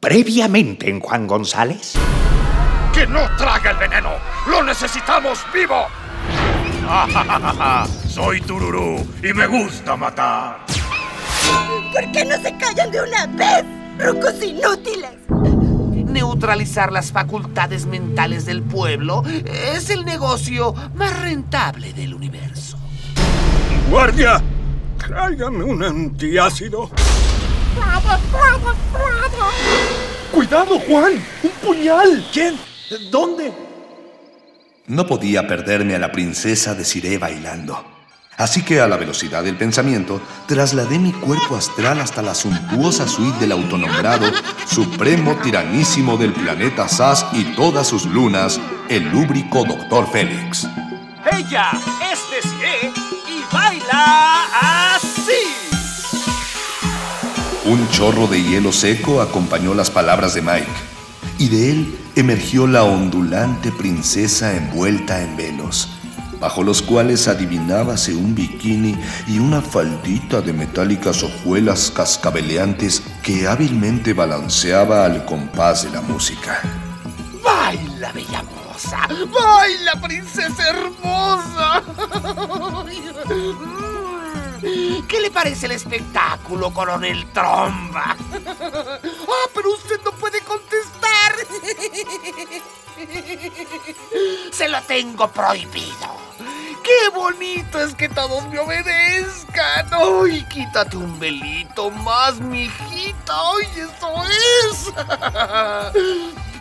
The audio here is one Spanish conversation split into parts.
Previamente en Juan González. ¡Que no traga el veneno! ¡Lo necesitamos vivo! Soy Tururú y me gusta matar. ¿Por qué no se callan de una vez, rucos inútiles? Neutralizar las facultades mentales del pueblo es el negocio más rentable del universo. ¡Guardia! Tráigame un antiácido. ¡Cuidado, Juan! ¡Un puñal! ¿Quién? ¿Dónde? No podía perderme a la princesa de Siré bailando. Así que a la velocidad del pensamiento, trasladé mi cuerpo astral hasta la suntuosa suite del autonombrado, supremo tiranísimo del planeta SAS y todas sus lunas, el lúbrico Doctor Félix. Ella es de Siré y baila. Un chorro de hielo seco acompañó las palabras de Mike, y de él emergió la ondulante princesa envuelta en velos, bajo los cuales adivinábase un bikini y una faldita de metálicas hojuelas cascabeleantes que hábilmente balanceaba al compás de la música. ¡Baila, bella moza! ¡Baila, princesa hermosa! ¿Qué le parece el espectáculo, coronel Tromba? ¡Ah, pero usted no puede contestar! Se lo tengo prohibido. ¡Qué bonito es que todos me obedezcan! ¡Ay, quítate un velito más, mijita! ¡Ay, eso es!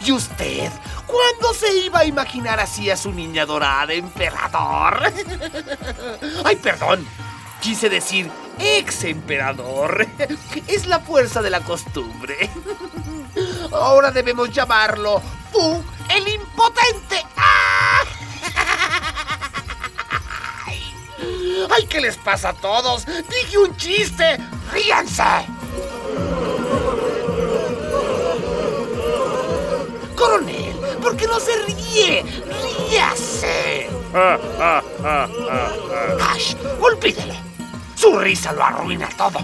¿Y usted? ¿Cuándo se iba a imaginar así a su niña dorada, emperador? ¡Ay, perdón! Quise decir ex emperador. Es la fuerza de la costumbre. Ahora debemos llamarlo Fu el impotente. ¡Ah! ¡Ay! ¡Ay! ¿Qué les pasa a todos? Dije un chiste. ¡Ríanse! Coronel, ¿por qué no se ríe? ¡Ríase! ¡Ash! ¡Olvídele! Su risa lo arruina todo.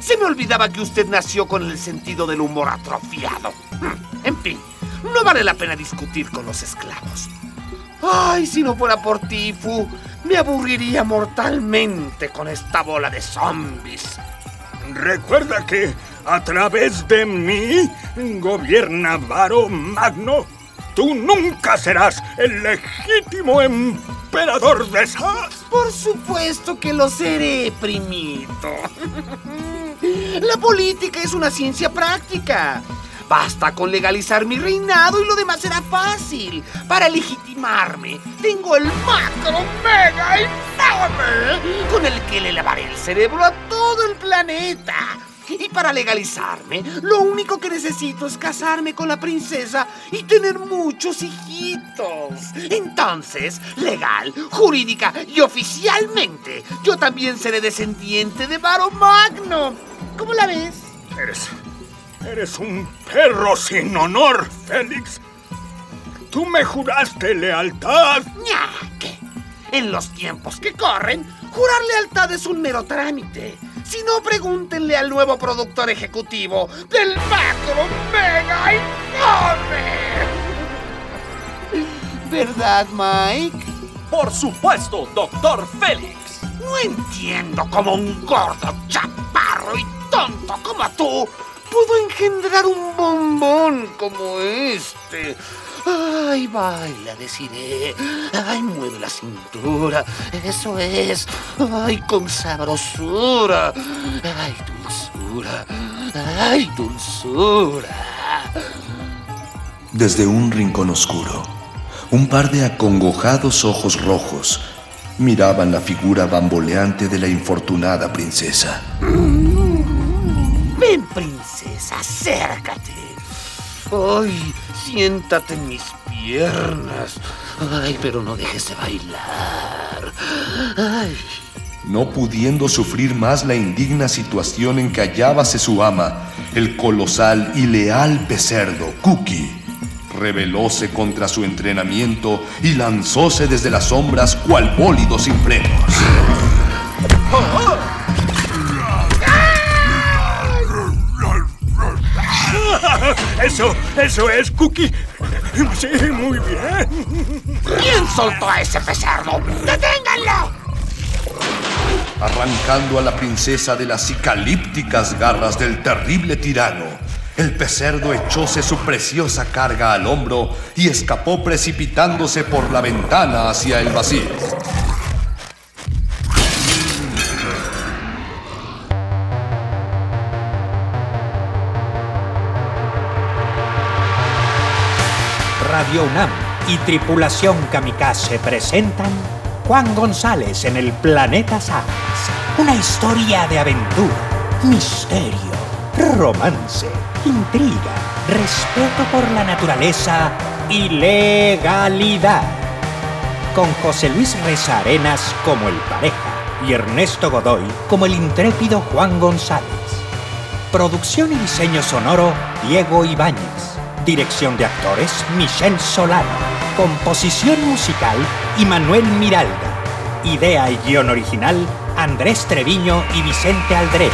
Se me olvidaba que usted nació con el sentido del humor atrofiado. Hmm, En fin, no vale la pena discutir con los esclavos. Ay, si no fuera por ti, Fu, me aburriría mortalmente con esta bola de zombies. Recuerda que a través de mí gobierna Varo Magno. Tú nunca serás el legítimo emperador de Sas. Por supuesto que lo seré, primito. La política es una ciencia práctica. Basta con legalizar mi reinado y lo demás será fácil. Para legitimarme, tengo el macro mega infame con el que le lavaré el cerebro a todo el planeta. Y para legalizarme, lo único que necesito es casarme con la princesa y tener muchos hijitos. Entonces, legal, jurídica y oficialmente, yo también seré descendiente de Varo Magno. ¿Cómo la ves? Eres. Eres un perro sin honor, Félix. Tú me juraste lealtad. ¿qué? En los tiempos que corren, jurar lealtad es un mero trámite. Si no, pregúntenle al nuevo productor ejecutivo del Macro Mega Infame. ¿Verdad, Mike? Por supuesto, doctor Félix. No entiendo cómo un gordo, chaparro y tonto como tú pudo engendrar un bombón como este. Ay, baila, deciré. Ay, mueve la cintura. Eso es. Ay, con sabrosura. Ay, dulzura. Ay, dulzura. Desde un rincón oscuro, un par de acongojados ojos rojos miraban la figura bamboleante de la infortunada princesa. Ven, princesa, acércate. Ay, siéntate en mis piernas. Ay, pero no dejes de bailar. Ay. No pudiendo sufrir más la indigna situación en que hallábase su ama, el colosal y leal pecerdo, Cookie, rebelóse contra su entrenamiento y lanzóse desde las sombras cual bólido sin. Eso, eso es, Cookie. Sí, muy bien. ¿Quién soltó a ese pecerdo? ¡Deténganlo! Arrancando a la princesa de las cicalípticas garras del terrible tirano, el pecerdo echóse su preciosa carga al hombro y escapó precipitándose por la ventana hacia el vacío. Radio y Tripulación Kamikaze presentan Juan González en el Planeta Sagas. Una historia de aventura, misterio, romance, intriga, respeto por la naturaleza y legalidad. Con José Luis Reza Arenas como el pareja y Ernesto Godoy como el intrépido Juan González. Producción y diseño sonoro Diego Ibáñez. Dirección de actores Michelle Solano. Composición musical Manuel Miralda. Idea y guion original Andrés Treviño y Vicente Aldrete.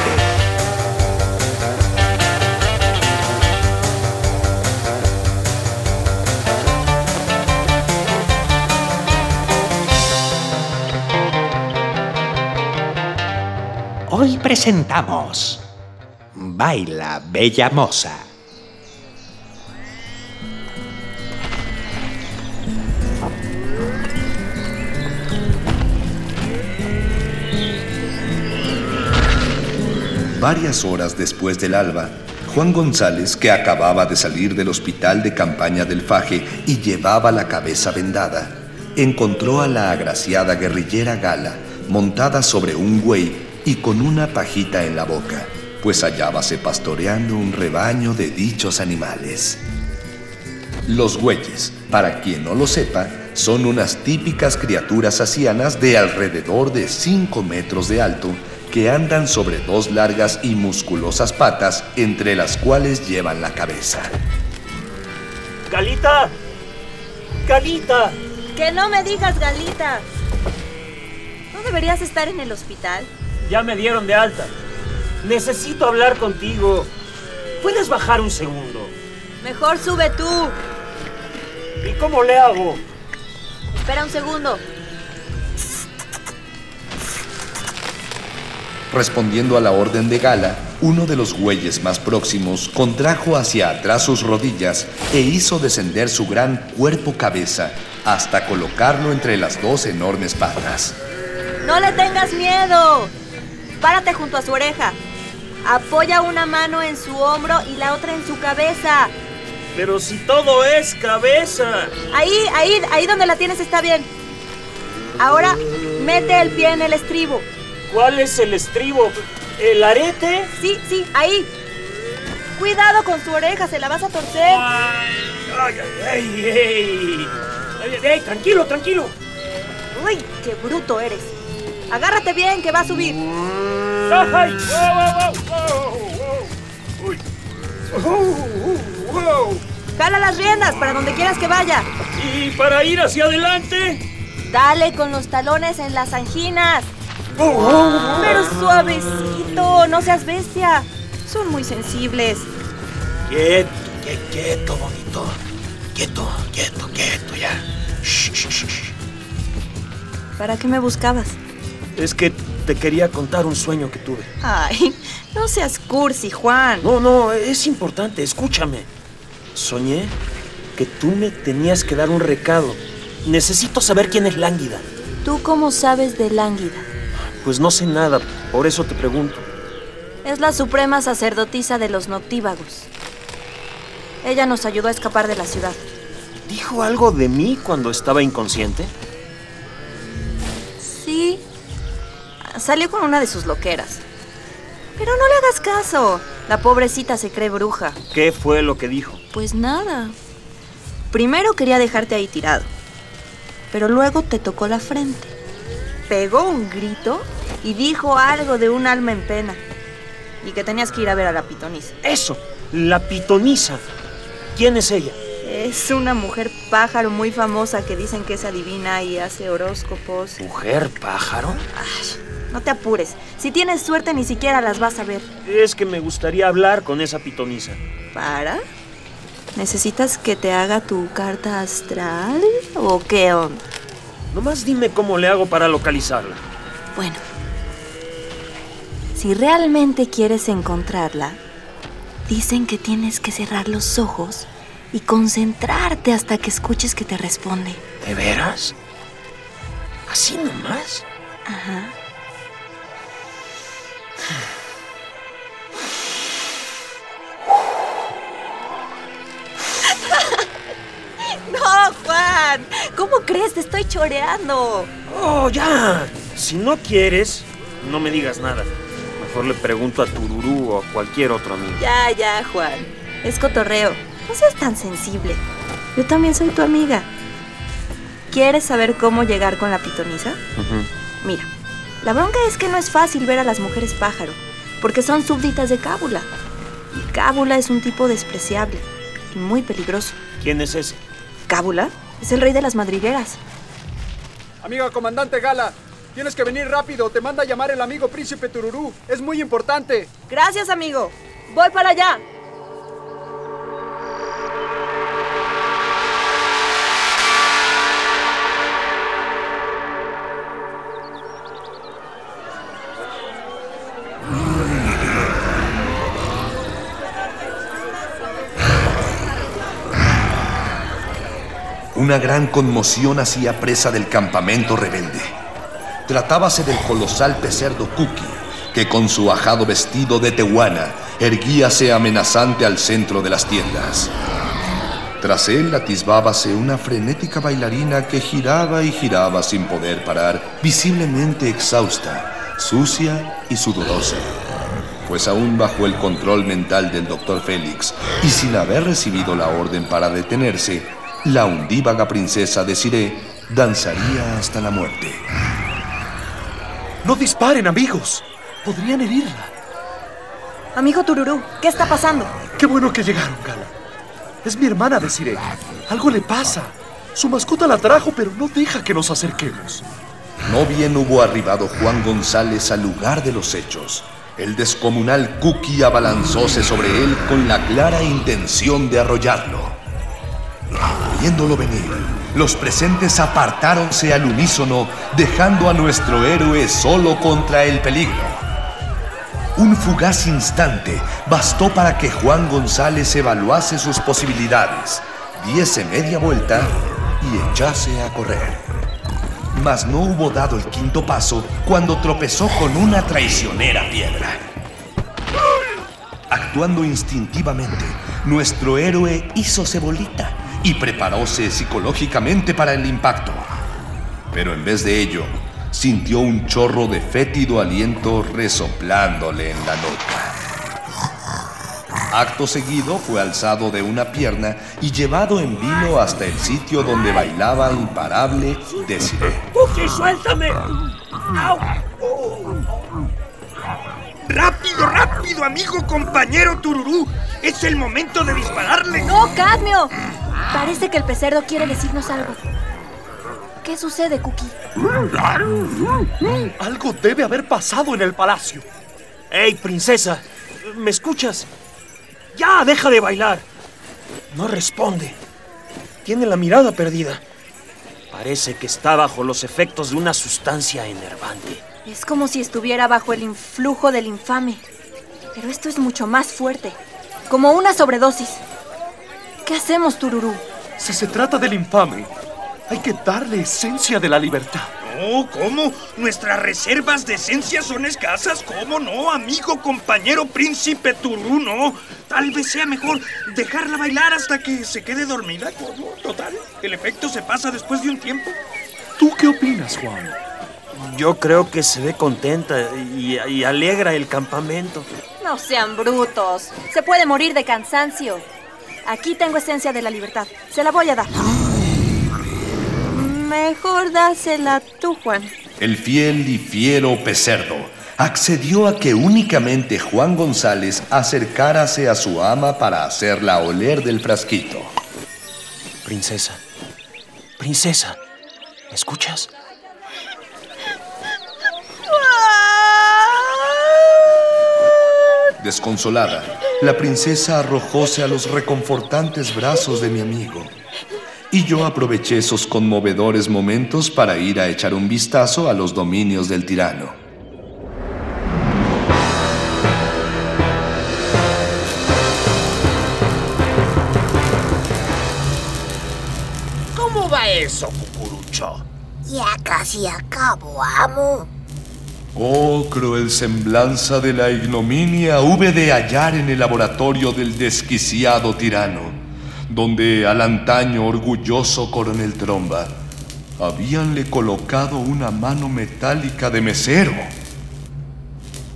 Hoy presentamos Baila Bella Moza. Varias horas después del alba, Juan González, que acababa de salir del hospital de campaña del Faje y llevaba la cabeza vendada, encontró a la agraciada guerrillera Gala montada sobre un güey y con una pajita en la boca, pues hallábase pastoreando un rebaño de dichos animales. Los güeyes, para quien no lo sepa, son unas típicas criaturas asianas de alrededor de 5 metros de alto que andan sobre dos largas y musculosas patas entre las cuales llevan la cabeza. ¡Galita! ¡Galita! Que no me digas, Galita. ¿No deberías estar en el hospital? Ya me dieron de alta. Necesito hablar contigo. ¿Puedes bajar un segundo? Mejor sube tú. ¿Y cómo le hago? Espera un segundo. Respondiendo a la orden de Gala, uno de los güeyes más próximos contrajo hacia atrás sus rodillas e hizo descender su gran cuerpo-cabeza hasta colocarlo entre las dos enormes patas. No le tengas miedo. Párate junto a su oreja. Apoya una mano en su hombro y la otra en su cabeza. Pero si todo es cabeza. Ahí, ahí, ahí donde la tienes está bien. Ahora mete el pie en el estribo. ¿Cuál es el estribo? ¿El arete? Sí, sí, ahí. Cuidado con su oreja, se la vas a torcer. ¡Ay, ay, ay! ay, ay, ay, tranquilo, tranquilo! Uy, qué bruto eres. Agárrate bien, que va a subir. ¡Ay! ¡Wow, wow, wow! ¡Uy! ¡Oh, wow! Jala las riendas para donde quieras que vaya. ¿Y para ir hacia adelante? Dale con los talones en las anginas. Pero suavecito, no seas bestia. Son muy sensibles. Quieto, quieto, quieto, bonito. Quieto, quieto, quieto, ya. Shh. ¿Para qué me buscabas? Es que te quería contar un sueño que tuve. Ay, no seas cursi, Juan. No, no, es importante, escúchame. Soñé que tú me tenías que dar un recado. Necesito saber quién es Lánguida. ¿Tú cómo sabes de Lánguida? Pues no sé nada, por eso te pregunto. Es la suprema sacerdotisa de los noctívagos. Ella nos ayudó a escapar de la ciudad. ¿Dijo algo de mí cuando estaba inconsciente? Sí. Salió con una de sus loqueras. Pero no le hagas caso. La pobrecita se cree bruja. ¿Qué fue lo que dijo? Pues nada. Primero quería dejarte ahí tirado. Pero luego te tocó la frente. Pegó un grito y dijo algo de un alma en pena. Y que tenías que ir a ver a la pitonisa. Eso, la pitonisa. ¿Quién es ella? Es una mujer pájaro muy famosa que dicen que es adivina y hace horóscopos. ¿Mujer pájaro? Ay, no te apures. Si tienes suerte ni siquiera las vas a ver. Es que me gustaría hablar con esa pitonisa. ¿Para? ¿Necesitas que te haga tu carta astral o qué onda? Nomás dime cómo le hago para localizarla. Bueno, si realmente quieres encontrarla, dicen que tienes que cerrar los ojos y concentrarte hasta que escuches que te responde. ¿De veras? ¿Así nomás? Ajá. Crees? Te estoy choreando. Oh, ya. Si no quieres, no me digas nada. Mejor le pregunto a Tururú o a cualquier otro amigo. Ya, ya, Juan. Es cotorreo. No seas tan sensible. Yo también soy tu amiga. ¿Quieres saber cómo llegar con la pitonisa? Mira, la bronca es que no es fácil ver a las mujeres pájaro, porque son súbditas de Cábula. Y Cábula es un tipo despreciable y muy peligroso. ¿Quién es ese? Cábula es el rey de las madrigueras. Amiga comandante Gala, tienes que venir rápido. Te manda a llamar el amigo príncipe Tururú. Es muy importante. Gracias, amigo. Voy para allá. Una gran conmoción hacía presa del campamento rebelde. Tratábase del colosal pecerdo Cookie, que con su ajado vestido de tehuana erguíase amenazante al centro de las tiendas. Tras él atisbábase una frenética bailarina que giraba y giraba sin poder parar, visiblemente exhausta, sucia y sudorosa. Pues aún bajo el control mental del doctor Félix y sin haber recibido la orden para detenerse, la undívaga princesa Desiree danzaría hasta la muerte. No disparen, amigos. Podrían herirla. Amigo Tururú, ¿qué está pasando? Qué bueno que llegaron, Gala. Es mi hermana Desiree. Algo le pasa. Su mascota la trajo, pero no deja que nos acerquemos. No bien hubo arribado Juan González al lugar de los hechos. El descomunal Cookie abalanzóse sobre él con la clara intención de arrollarlo. Viéndolo venir, los presentes apartáronse al unísono, dejando a nuestro héroe solo contra el peligro. Un fugaz instante bastó para que Juan González evaluase sus posibilidades, diese media vuelta y echase a correr. Mas no hubo dado el quinto paso cuando tropezó con una traicionera piedra. Actuando instintivamente, nuestro héroe hizo cebolita y preparóse psicológicamente para el impacto. Pero en vez de ello, sintió un chorro de fétido aliento resoplándole en la nuca. Acto seguido fue alzado de una pierna y llevado en vilo hasta el sitio donde bailaba imparable Desiree. ¡Cookie, suéltame! ¡Au! ¡Rápido, rápido, amigo compañero Tururú! ¡Es el momento de dispararle! ¡No, Cadmio! Parece que el pecerdo quiere decirnos algo. ¿Qué sucede, Cookie? Algo debe haber pasado en el palacio. ¡Ey, princesa! ¿Me escuchas? ¡Ya, deja de bailar! No responde. Tiene la mirada perdida. Parece que está bajo los efectos de una sustancia enervante. Es como si estuviera bajo el influjo del infame. Pero esto es mucho más fuerte. Como una sobredosis. ¿Qué hacemos, Tururú? Si se trata del infame, hay que darle esencia de la libertad. No, ¿cómo? Nuestras reservas de esencia son escasas. ¿Cómo no, amigo, compañero, príncipe Turú? No. Tal vez sea mejor dejarla bailar hasta que se quede dormida. ¿Cómo? Total, el efecto se pasa después de un tiempo. ¿Tú qué opinas, Juan? Yo creo que se ve contenta y, y alegra el campamento. No sean brutos. Se puede morir de cansancio. Aquí tengo esencia de la libertad. Se la voy a dar. Mejor dásela tú, Juan. El fiel y fiero pecerdo accedió a que únicamente Juan González acercárase a su ama para hacerla oler del frasquito. Princesa, princesa, ¿me escuchas? Desconsolada, la princesa arrojóse a los reconfortantes brazos de mi amigo. Y yo aproveché esos conmovedores momentos para ir a echar un vistazo a los dominios del tirano. ¿Cómo va eso, cucurucho? Ya casi acabo, amo. Oh, cruel semblanza de la ignominia hube de hallar en el laboratorio del desquiciado tirano, donde al antaño orgulloso coronel Tromba habíanle colocado una mano metálica de mesero.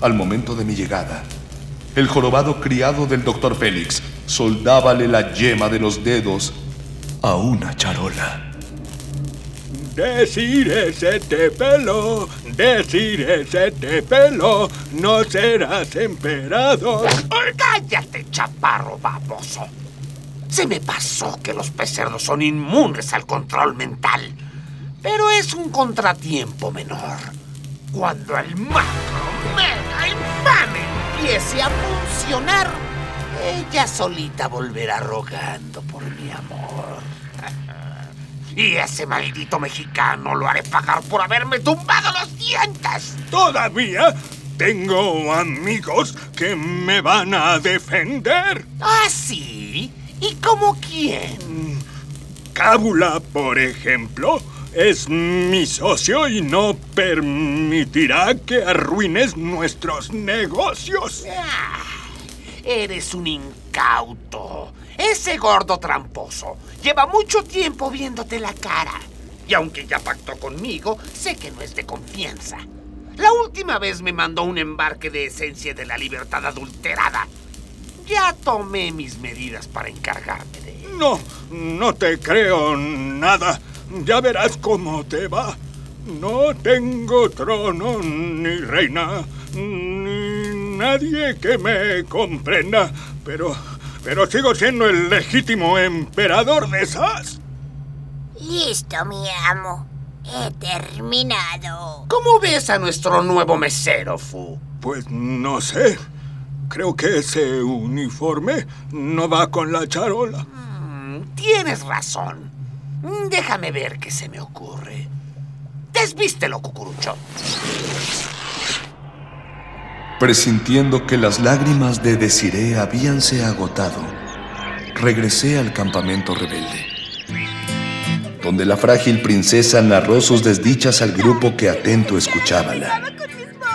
Al momento de mi llegada, el jorobado criado del doctor Félix soldábale la yema de los dedos a una charola. Decir ese te pelo, decir ese te pelo, no serás emperador. ¡Cállate, chaparro baboso! Se me pasó que los pecerdos son inmunes al control mental. Pero es un contratiempo menor. Cuando el macro mega infame empiece a funcionar, ella solita volverá rogando por mi amor. Y ese maldito mexicano lo haré pagar por haberme tumbado los dientes. Todavía tengo amigos que me van a defender. ¿Ah, sí? ¿Y como quién? Cábula, por ejemplo, es mi socio y no permitirá que arruines nuestros negocios. Ah, eres un incauto. Ese gordo tramposo lleva mucho tiempo viéndote la cara. Y aunque ya pactó conmigo, sé que no es de confianza. La última vez me mandó un embarque de esencia de la libertad adulterada. Ya tomé mis medidas para encargarme de él. No, no te creo nada. Ya verás cómo te va. No tengo trono ni reina, ni nadie que me comprenda, pero pero sigo siendo el legítimo emperador de SAS. Listo, mi amo. He terminado. ¿Cómo ves a nuestro nuevo mesero, Fu? Pues no sé. Creo que ese uniforme no va con la charola. Mm, tienes razón. Déjame ver qué se me ocurre. Desvístelo, cucurucho. Presintiendo que las lágrimas de Desiree habíanse agotado, regresé al campamento rebelde, donde la frágil princesa narró sus desdichas al grupo que atento escuchábala.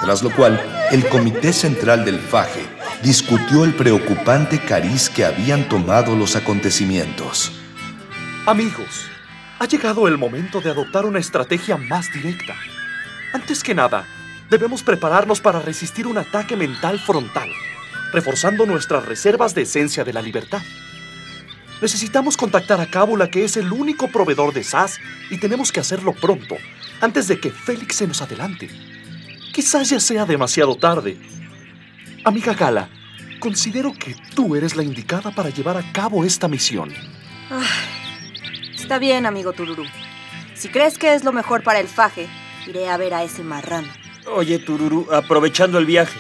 Tras lo cual, el comité central del Faje discutió el preocupante cariz que habían tomado los acontecimientos. Amigos, ha llegado el momento de adoptar una estrategia más directa. Antes que nada, debemos prepararnos para resistir un ataque mental frontal, reforzando nuestras reservas de esencia de la libertad. Necesitamos contactar a Cábula, que es el único proveedor de SAS, y tenemos que hacerlo pronto, antes de que Félix se nos adelante. Quizás ya sea demasiado tarde. Amiga Gala, considero que tú eres la indicada para llevar a cabo esta misión. está bien, amigo Tururú. Si crees que es lo mejor para el faje, iré a ver a ese marrano. Oye, Tururu, aprovechando el viaje,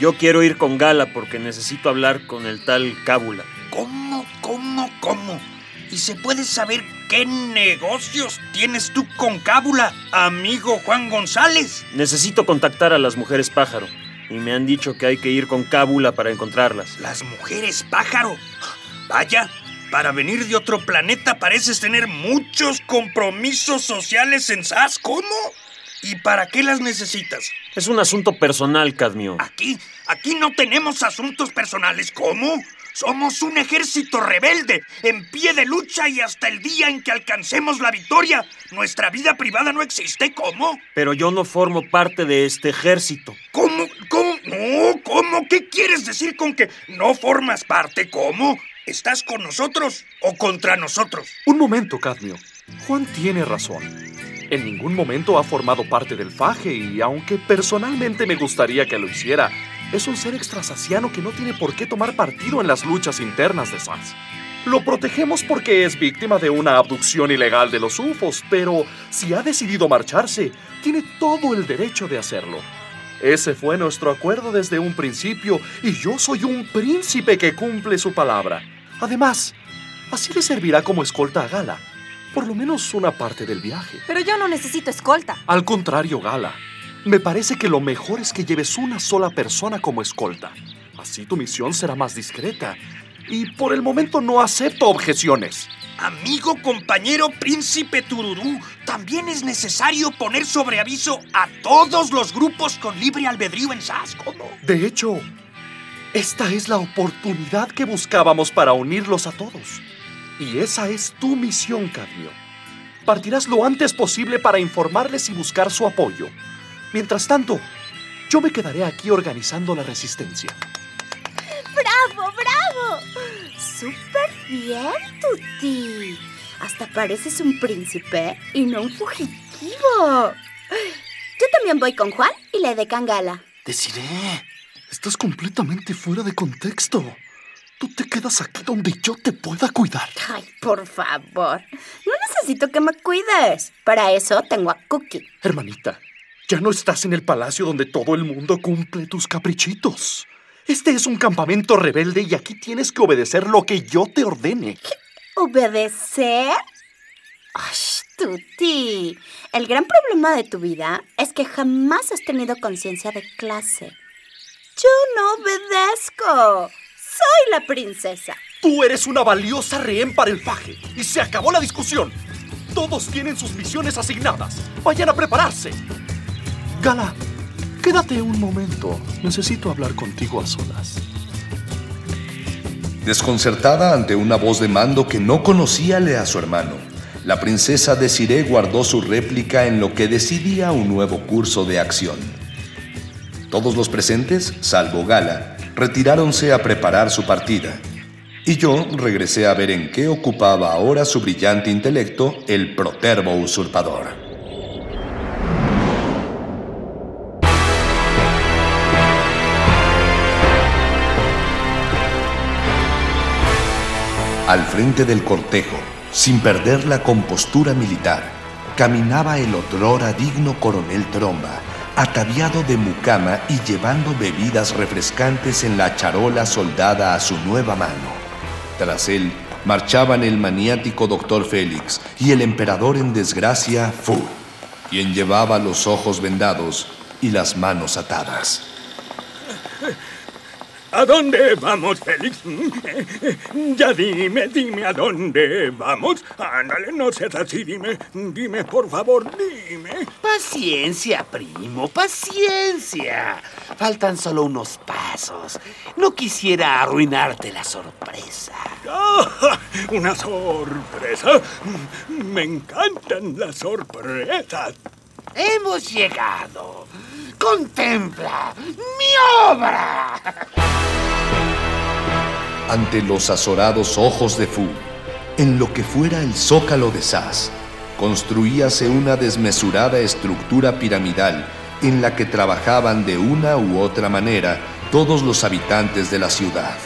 yo quiero ir con Gala porque necesito hablar con el tal Cábula. ¿Cómo, cómo, cómo? ¿Y se puede saber qué negocios tienes tú con Cábula, amigo Juan González? Necesito contactar a las mujeres pájaro y me han dicho que hay que ir con Cábula para encontrarlas. ¿Las mujeres pájaro? Vaya, para venir de otro planeta pareces tener muchos compromisos sociales en SAS. ¿Cómo? ¿Y para qué las necesitas? Es un asunto personal, Cadmio. Aquí, aquí no tenemos asuntos personales. ¿Cómo? Somos un ejército rebelde, en pie de lucha y hasta el día en que alcancemos la victoria. Nuestra vida privada no existe, ¿cómo? Pero yo no formo parte de este ejército. ¿Cómo? ¿Cómo? No, ¿cómo? ¿Qué quieres decir con que no formas parte? ¿Cómo? ¿Estás con nosotros o contra nosotros? Un momento, Cadmio. Juan tiene razón. En ningún momento ha formado parte del faje y aunque personalmente me gustaría que lo hiciera, es un ser extrasaciano que no tiene por qué tomar partido en las luchas internas de SAS. Lo protegemos porque es víctima de una abducción ilegal de los UFOs, pero si ha decidido marcharse, tiene todo el derecho de hacerlo. Ese fue nuestro acuerdo desde un principio y yo soy un príncipe que cumple su palabra. Además, así le servirá como escolta a Gala. Por lo menos una parte del viaje. Pero yo no necesito escolta. Al contrario, Gala. Me parece que lo mejor es que lleves una sola persona como escolta. Así tu misión será más discreta. Y por el momento no acepto objeciones. Amigo compañero príncipe Tururú, también es necesario poner sobre aviso a todos los grupos con libre albedrío en ¿no? De hecho, esta es la oportunidad que buscábamos para unirlos a todos. Y esa es tu misión, Cadmio. Partirás lo antes posible para informarles y buscar su apoyo. Mientras tanto, yo me quedaré aquí organizando la resistencia. ¡Bravo, bravo! ¡Súper bien, Tuti! Hasta pareces un príncipe y no un fugitivo. Yo también voy con Juan y la de Cangala. Deciré, estás completamente fuera de contexto. Tú te quedas aquí donde yo te pueda cuidar. Ay, por favor. No necesito que me cuides. Para eso tengo a Cookie. Hermanita, ya no estás en el palacio donde todo el mundo cumple tus caprichitos. Este es un campamento rebelde y aquí tienes que obedecer lo que yo te ordene. ¿Obedecer? Ay, Tuti. El gran problema de tu vida es que jamás has tenido conciencia de clase. Yo no obedezco. La princesa. Tú eres una valiosa rehén para el paje. Y se acabó la discusión. Todos tienen sus misiones asignadas. Vayan a prepararse. Gala, quédate un momento. Necesito hablar contigo a solas. Desconcertada ante una voz de mando que no conocíale a su hermano, la princesa Desiree guardó su réplica en lo que decidía un nuevo curso de acción. Todos los presentes, salvo Gala, retiráronse a preparar su partida, y yo regresé a ver en qué ocupaba ahora su brillante intelecto el protervo usurpador. Al frente del cortejo, sin perder la compostura militar, caminaba el otrora digno coronel Tromba, ataviado de mucama y llevando bebidas refrescantes en la charola soldada a su nueva mano. Tras él marchaban el maniático doctor Félix y el emperador en desgracia, Fu, quien llevaba los ojos vendados y las manos atadas. ¿A dónde vamos, Félix? Ya dime, dime a dónde vamos. Ándale, no seas así, dime, dime, por favor, dime. Paciencia, primo, paciencia. Faltan solo unos pasos. No quisiera arruinarte la sorpresa. ¡Ah! ¿Una sorpresa? Me encantan las sorpresas. Hemos llegado. Contempla mi obra. Ante los azorados ojos de Fu, en lo que fuera el zócalo de Sas, construíase una desmesurada estructura piramidal en la que trabajaban de una u otra manera todos los habitantes de la ciudad.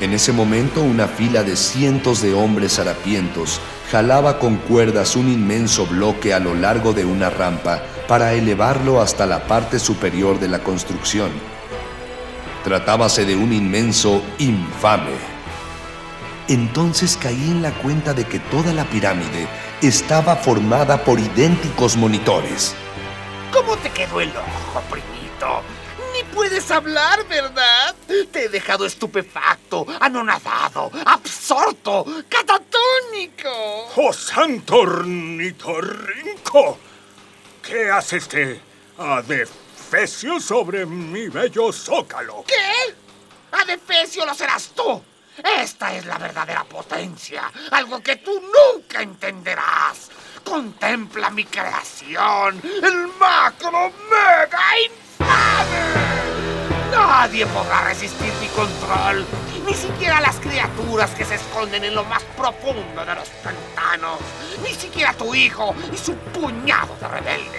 En ese momento una fila de cientos de hombres harapientos jalaba con cuerdas un inmenso bloque a lo largo de una rampa para elevarlo hasta la parte superior de la construcción. Tratábase de un inmenso infame. Entonces caí en la cuenta de que toda la pirámide estaba formada por idénticos monitores. ¿Cómo te quedó el ojo, primito? Ni puedes hablar, ¿verdad? Te he dejado estupefacto, anonadado, absorto, catatónico. ¡Oh, santo ornitorrinco! ¿Qué hace este adefesio sobre mi bello zócalo? ¿Qué? Adefesio lo serás tú. Esta es la verdadera potencia, algo que tú nunca entenderás. Contempla mi creación, el macro mega infame. Nadie podrá resistir mi control, ni siquiera las criaturas que se esconden en lo más profundo de los pantanos, ni siquiera tu hijo y su puñado de rebeldes.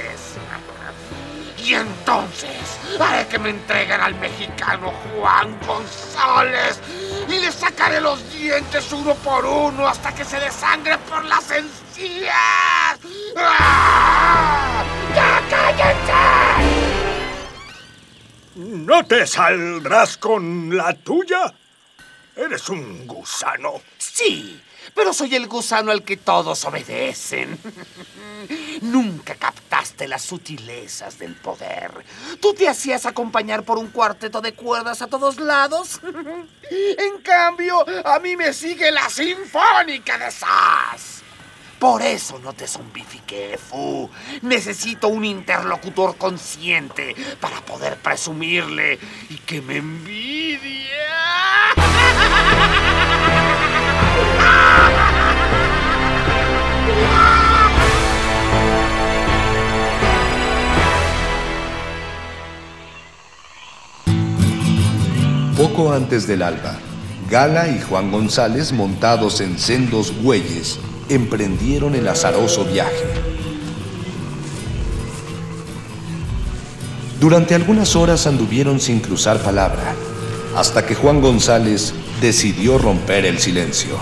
Y entonces haré que me entreguen al mexicano Juan González y le sacaré los dientes uno por uno hasta que se desangre por las encías. ¡Ah! ¡Ya cállense! ¿No te saldrás con la tuya? Eres un gusano. Sí, pero soy el gusano al que todos obedecen. Nunca captaste las sutilezas del poder. Tú te hacías acompañar por un cuarteto de cuerdas a todos lados. En cambio, a mí me sigue la sinfónica de Sass. Por eso no te zombifiqué, Fu. Necesito un interlocutor consciente para poder presumirle y que me envidie. Poco antes del alba, Gala y Juan González, montados en sendos bueyes, emprendieron el azaroso viaje. Durante algunas horas anduvieron sin cruzar palabra, hasta que Juan González decidió romper el silencio.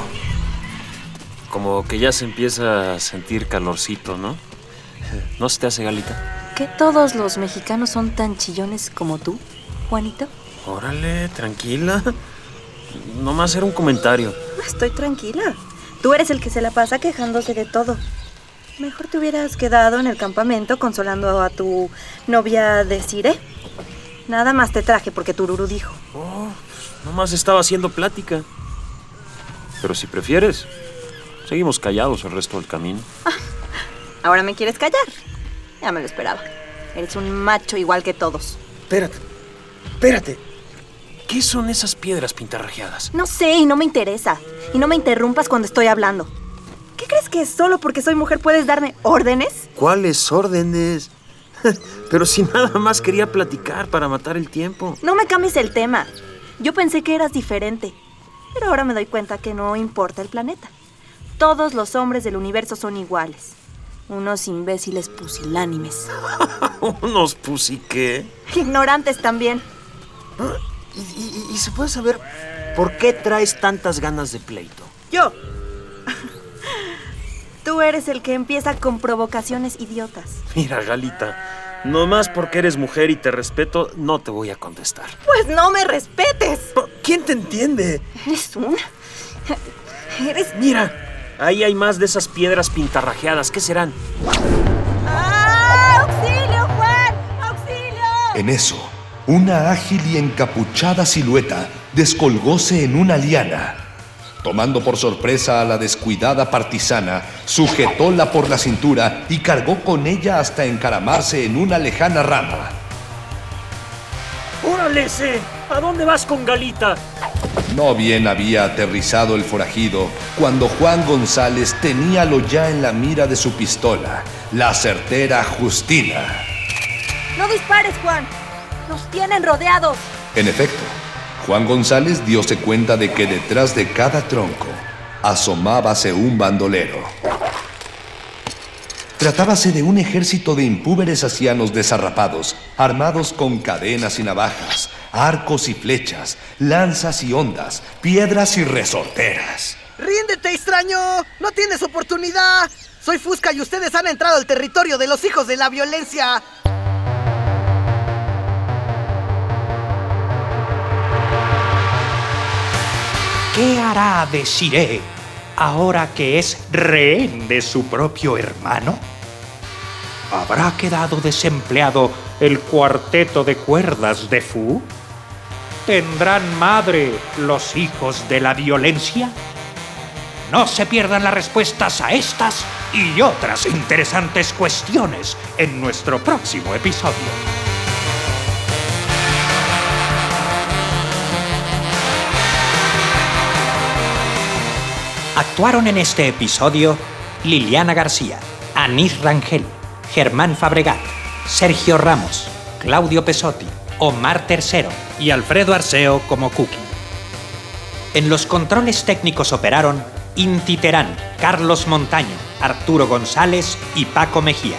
Como que ya se empieza a sentir calorcito, ¿no? ¿No se te hace, Galita? ¿Que todos los mexicanos son tan chillones como tú, Juanito? Órale, tranquila. Nomás era un comentario. Estoy tranquila. Tú eres el que se la pasa quejándose de todo. Mejor te hubieras quedado en el campamento consolando a tu novia de Cire. Nada más te traje porque Tururu dijo. Oh, nomás estaba haciendo plática. Pero si prefieres, seguimos callados el resto del camino. Ahora me quieres callar. Ya me lo esperaba. Eres un macho igual que todos. Espérate, espérate. ¿Qué son esas piedras pintarrajeadas? No sé y no me interesa. Y no me interrumpas cuando estoy hablando. ¿Qué crees que solo porque soy mujer puedes darme órdenes? ¿Cuáles órdenes? Pero si nada más quería platicar para matar el tiempo. No me cambies el tema. Yo pensé que eras diferente. Pero ahora me doy cuenta que no importa el planeta. Todos los hombres del universo son iguales. Unos imbéciles pusilánimes. ¿Unos pusi qué? Ignorantes también. ¿Y, y, y se puede saber por qué traes tantas ganas de pleito? Yo. Tú eres el que empieza con provocaciones idiotas. Mira, Galita, nomás porque eres mujer y te respeto, no te voy a contestar. Pues no me respetes. ¿Quién te entiende? Eres una. Eres. Mira, ahí hay más de esas piedras pintarrajeadas. ¿Qué serán? ¡Ah! ¡Auxilio, Juan! ¡Auxilio! En eso, una ágil y encapuchada silueta descolgóse en una liana. Tomando por sorpresa a la descuidada partisana, sujetóla por la cintura y cargó con ella hasta encaramarse en una lejana rama. ¡Órale! ¿A dónde vas con Galita? No bien había aterrizado el forajido cuando Juan González teníalo ya en la mira de su pistola, la certera Justina. No dispares, Juan. Nos tienen rodeados. En efecto, Juan González diose cuenta de que detrás de cada tronco asomábase un bandolero. Tratábase de un ejército de impúberes asianos desarrapados, armados con cadenas y navajas, arcos y flechas, lanzas y ondas, piedras y resorteras. ¡Ríndete, extraño! ¡No tienes oportunidad! Soy Fusca y ustedes han entrado al territorio de los hijos de la violencia. ¿Qué hará de Siré ahora que es rehén de su propio hermano? ¿Habrá quedado desempleado el cuarteto de cuerdas de Fu? ¿Tendrán madre los hijos de la violencia? No se pierdan las respuestas a estas y otras interesantes cuestiones en nuestro próximo episodio. Actuaron en este episodio Liliana García, Anís Rangel, Germán Fabregat, Sergio Ramos, Claudio Pesotti, Omar Tercero y Alfredo Arceo como Cookie. En los controles técnicos operaron Inti Terán, Carlos Montaño, Arturo González y Paco Mejía.